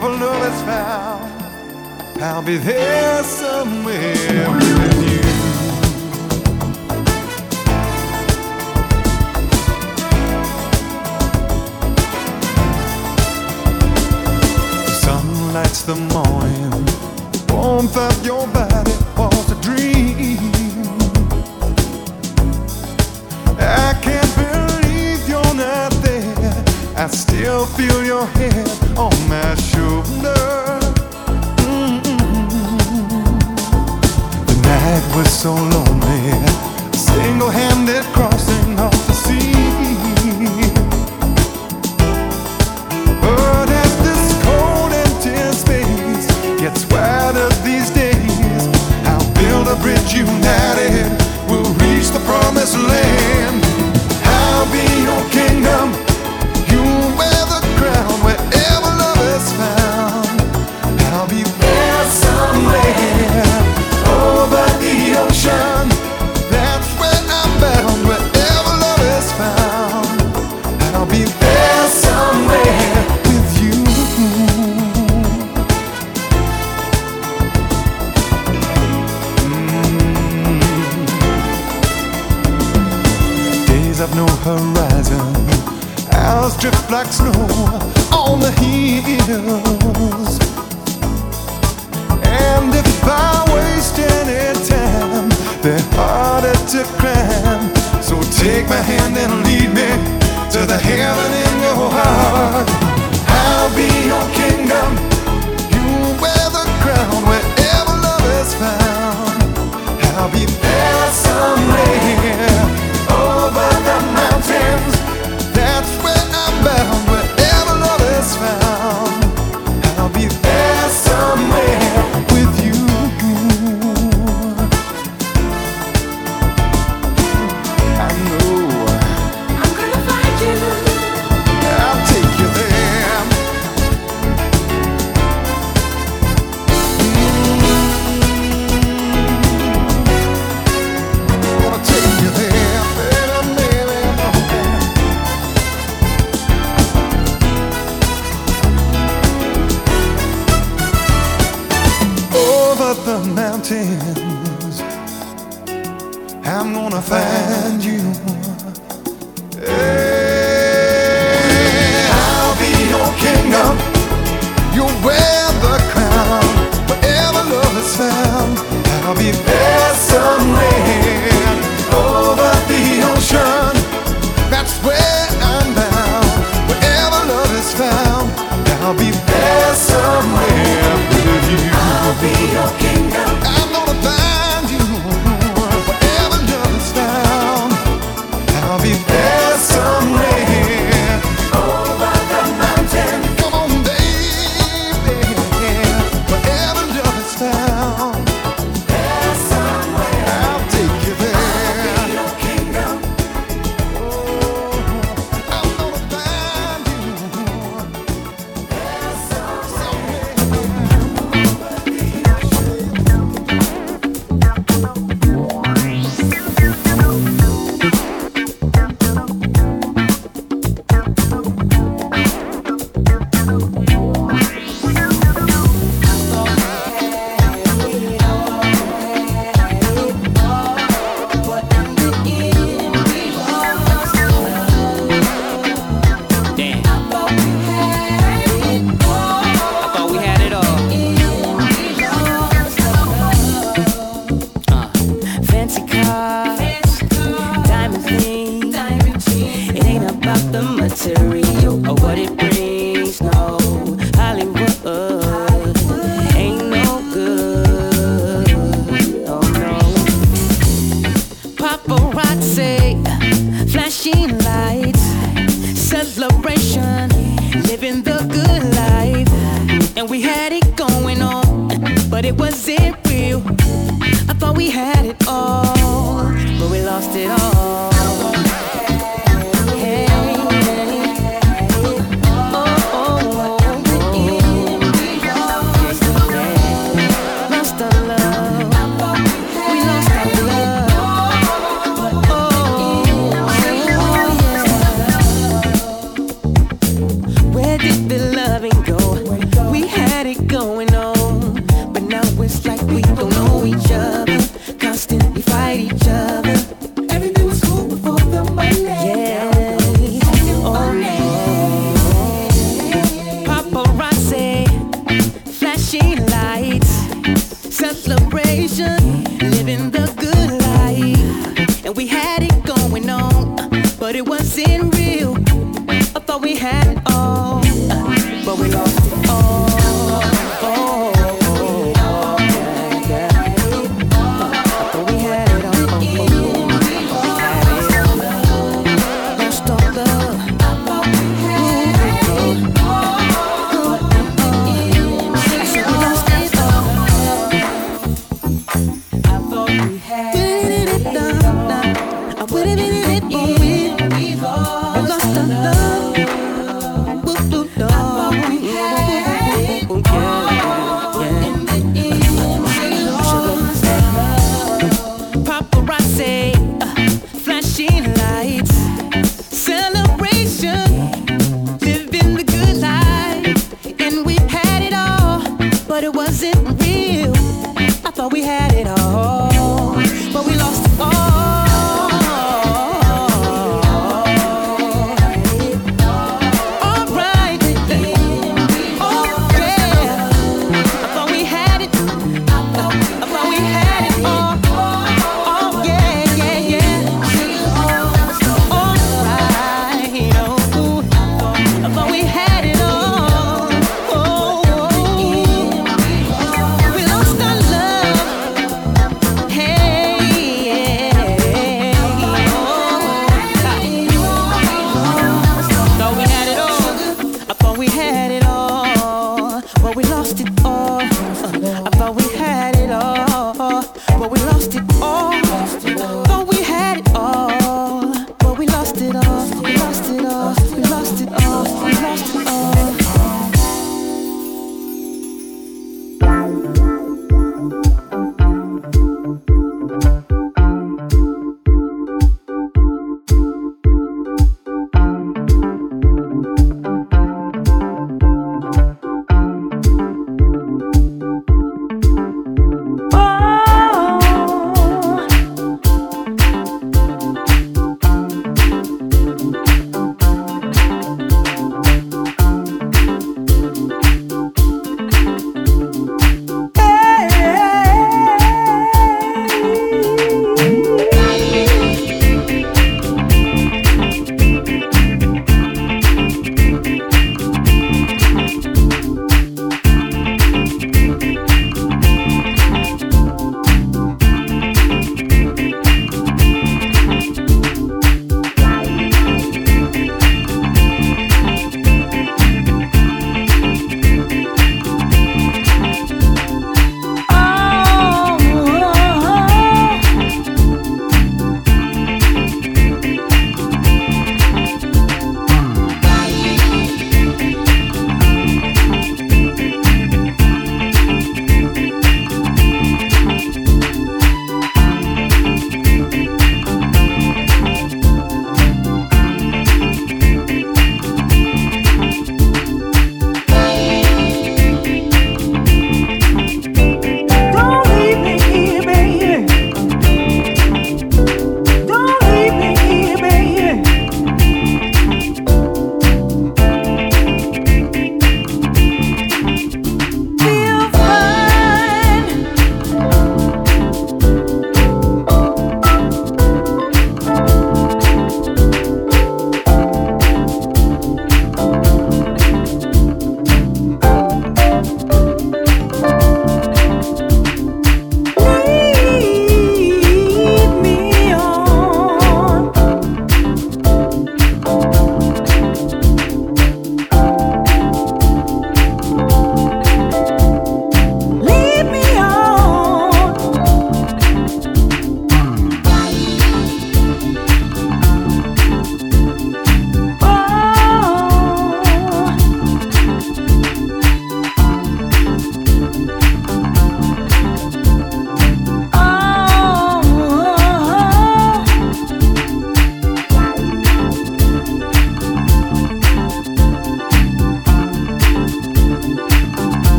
trouble is found, I'll be there somewhere with you. The sun lights the morning, warmth of your body was a dream. I can't believe you're not there. I still feel your hand on my shoulder. The night was so lonely, single handed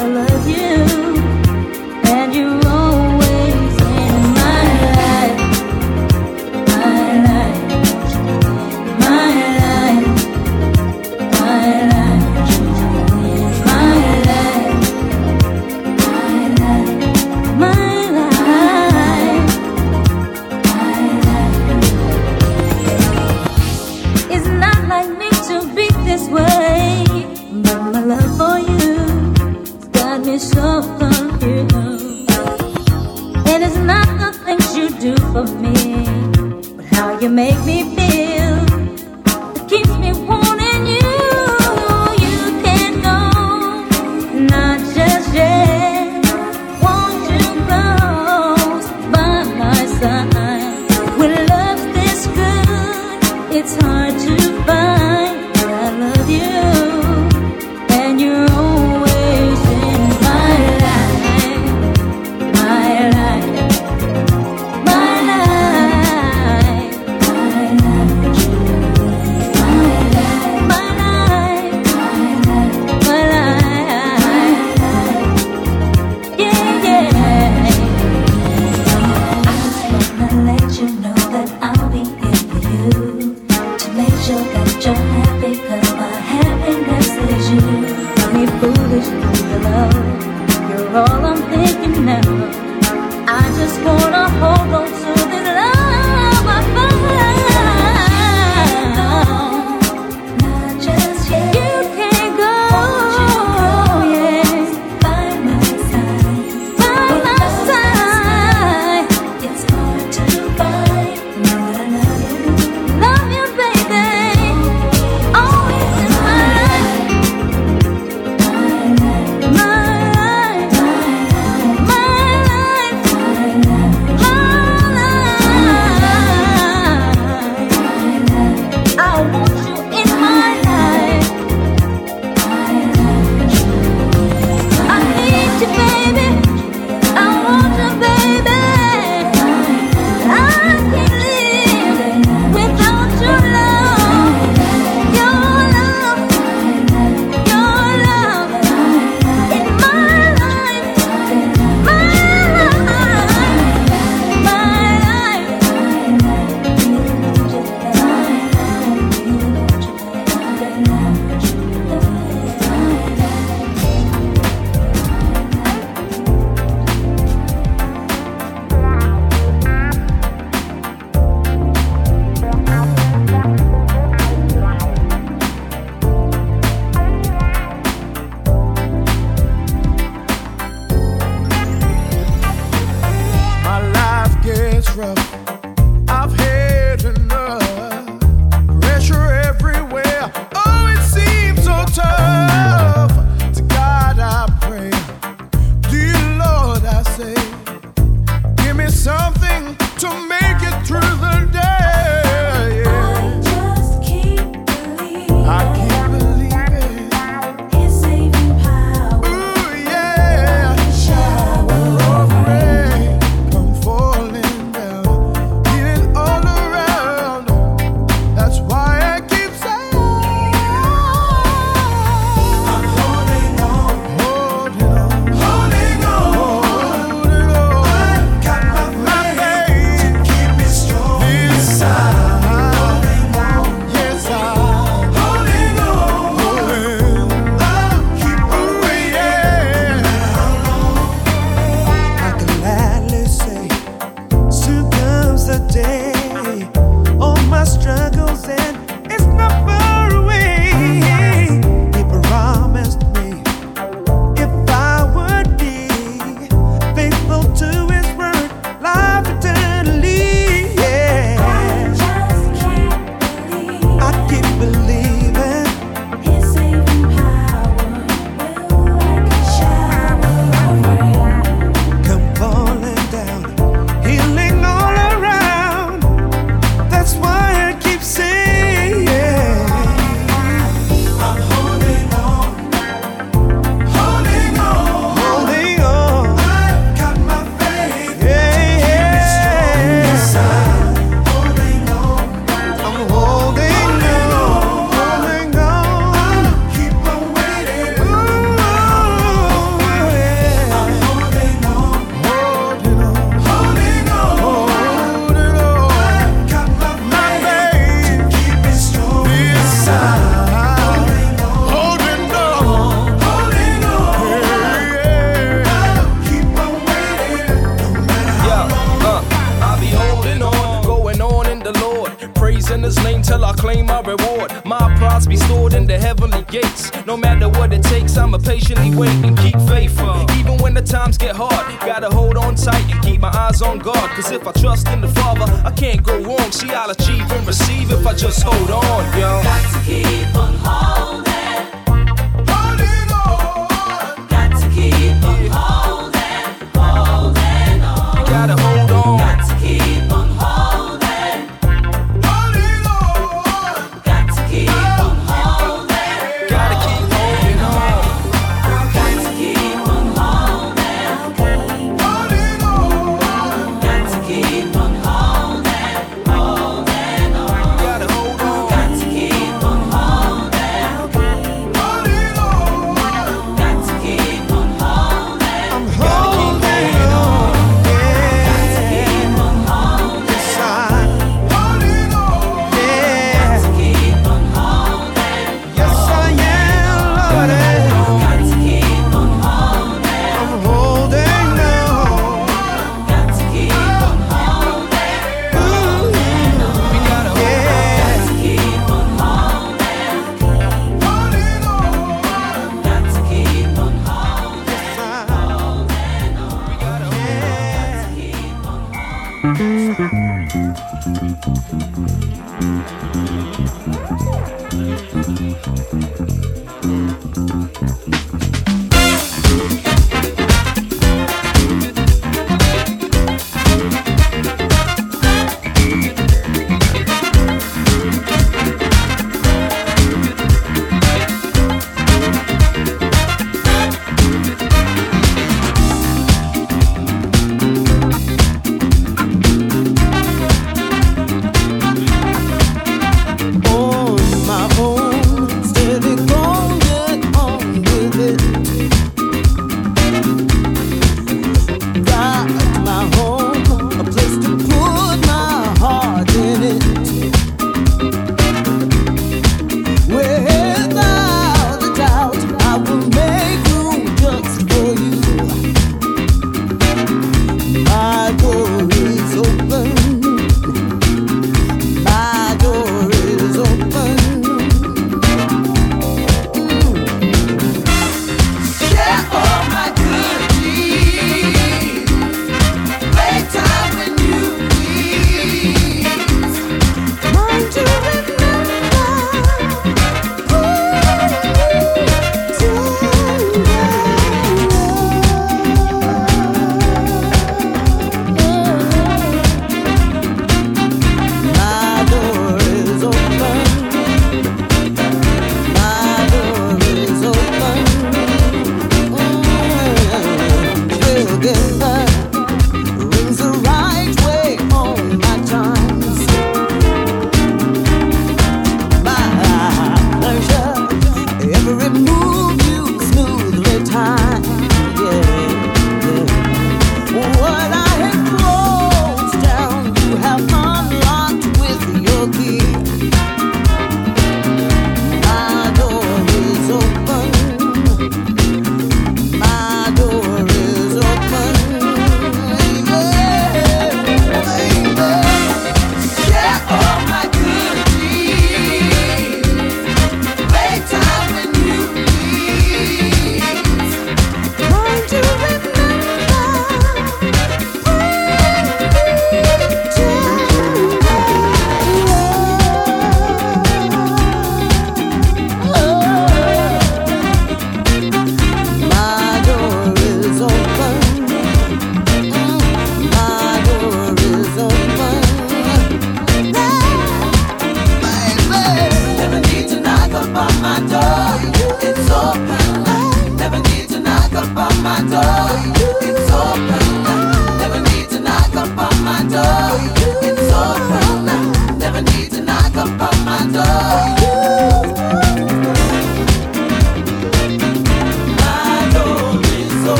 Know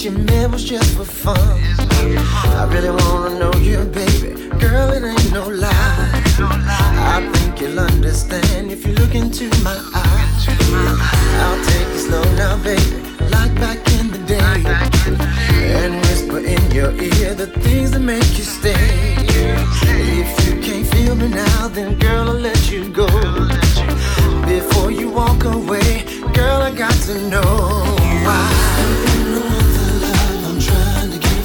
guess you meant was just for fun. I really wanna know you, baby. Girl, it ain't no lie. I think you'll understand if you look into my eyes. I'll take it slow now, baby, like back in the day. And whisper in your ear the things that make you stay. If you can't feel me now, then girl, I'll let you go. Before you walk away, girl, I got to know why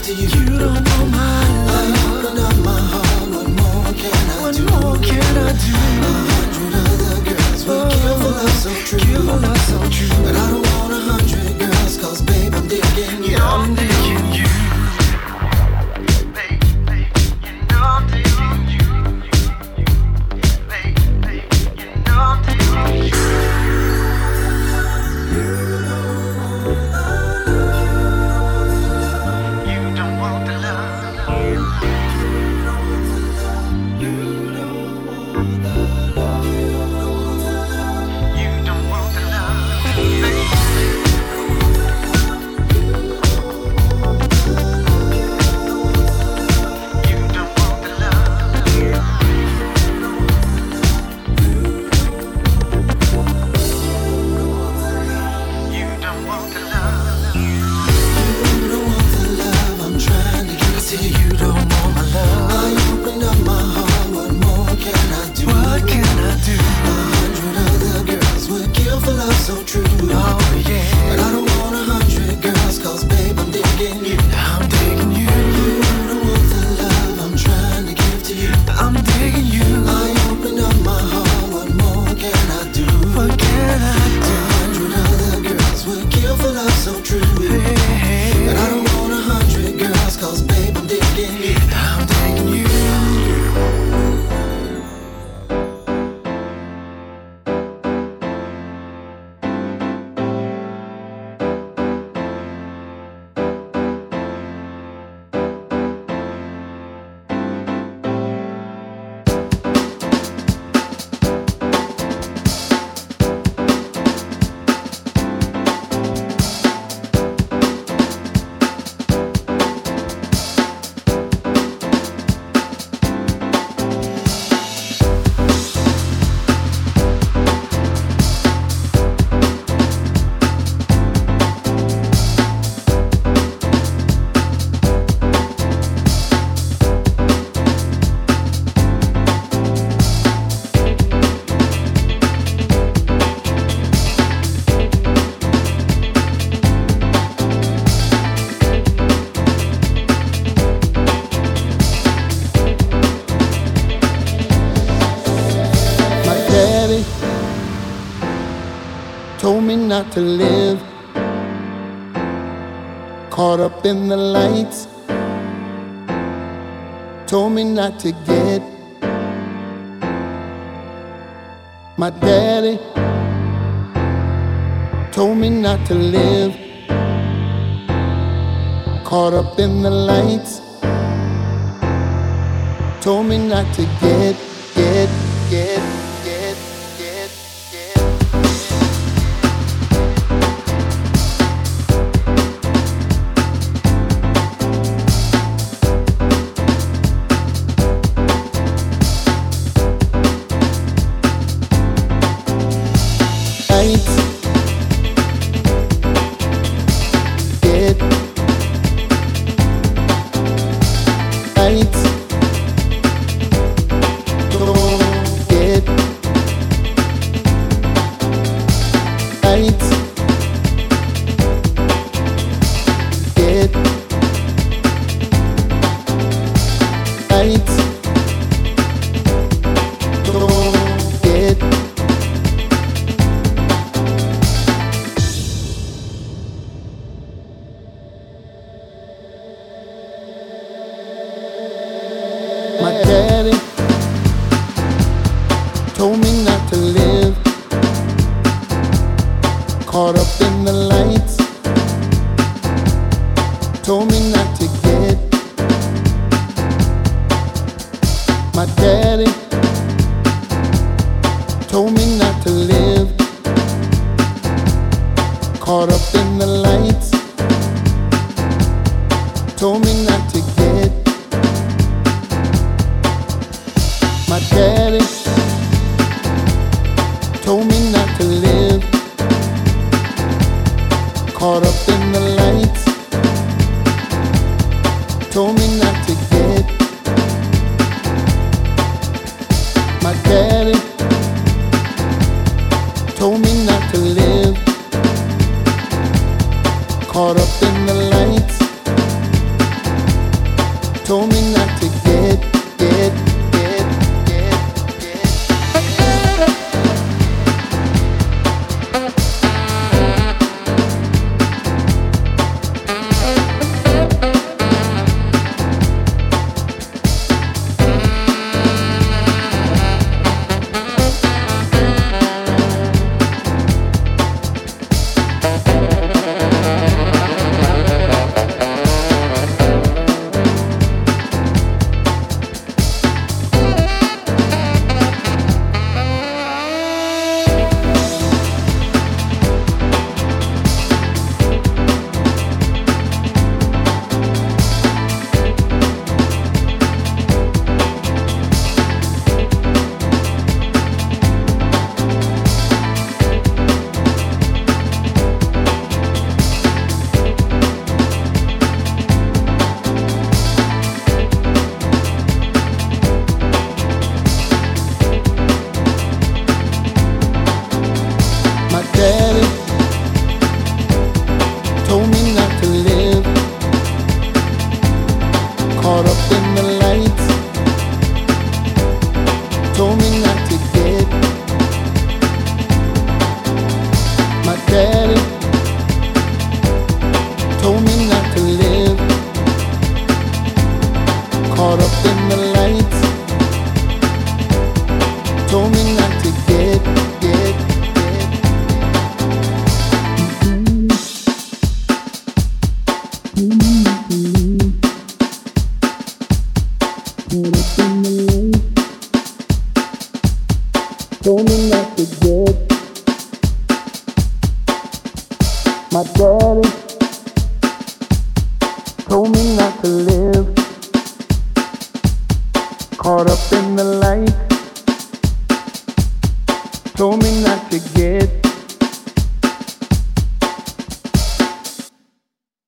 to you. You don't know my love. I Open up my heart. What more can I what do? What more can I do? A hundred other girls would give a love so true. Kill for love so true. But I don't want a hundred girls, cause babe, I'm digging you. Yeah, I'm digging to live. Caught up in the lights, told me not to get. My daddy told me not to live. Caught up in the lights, told me not to get,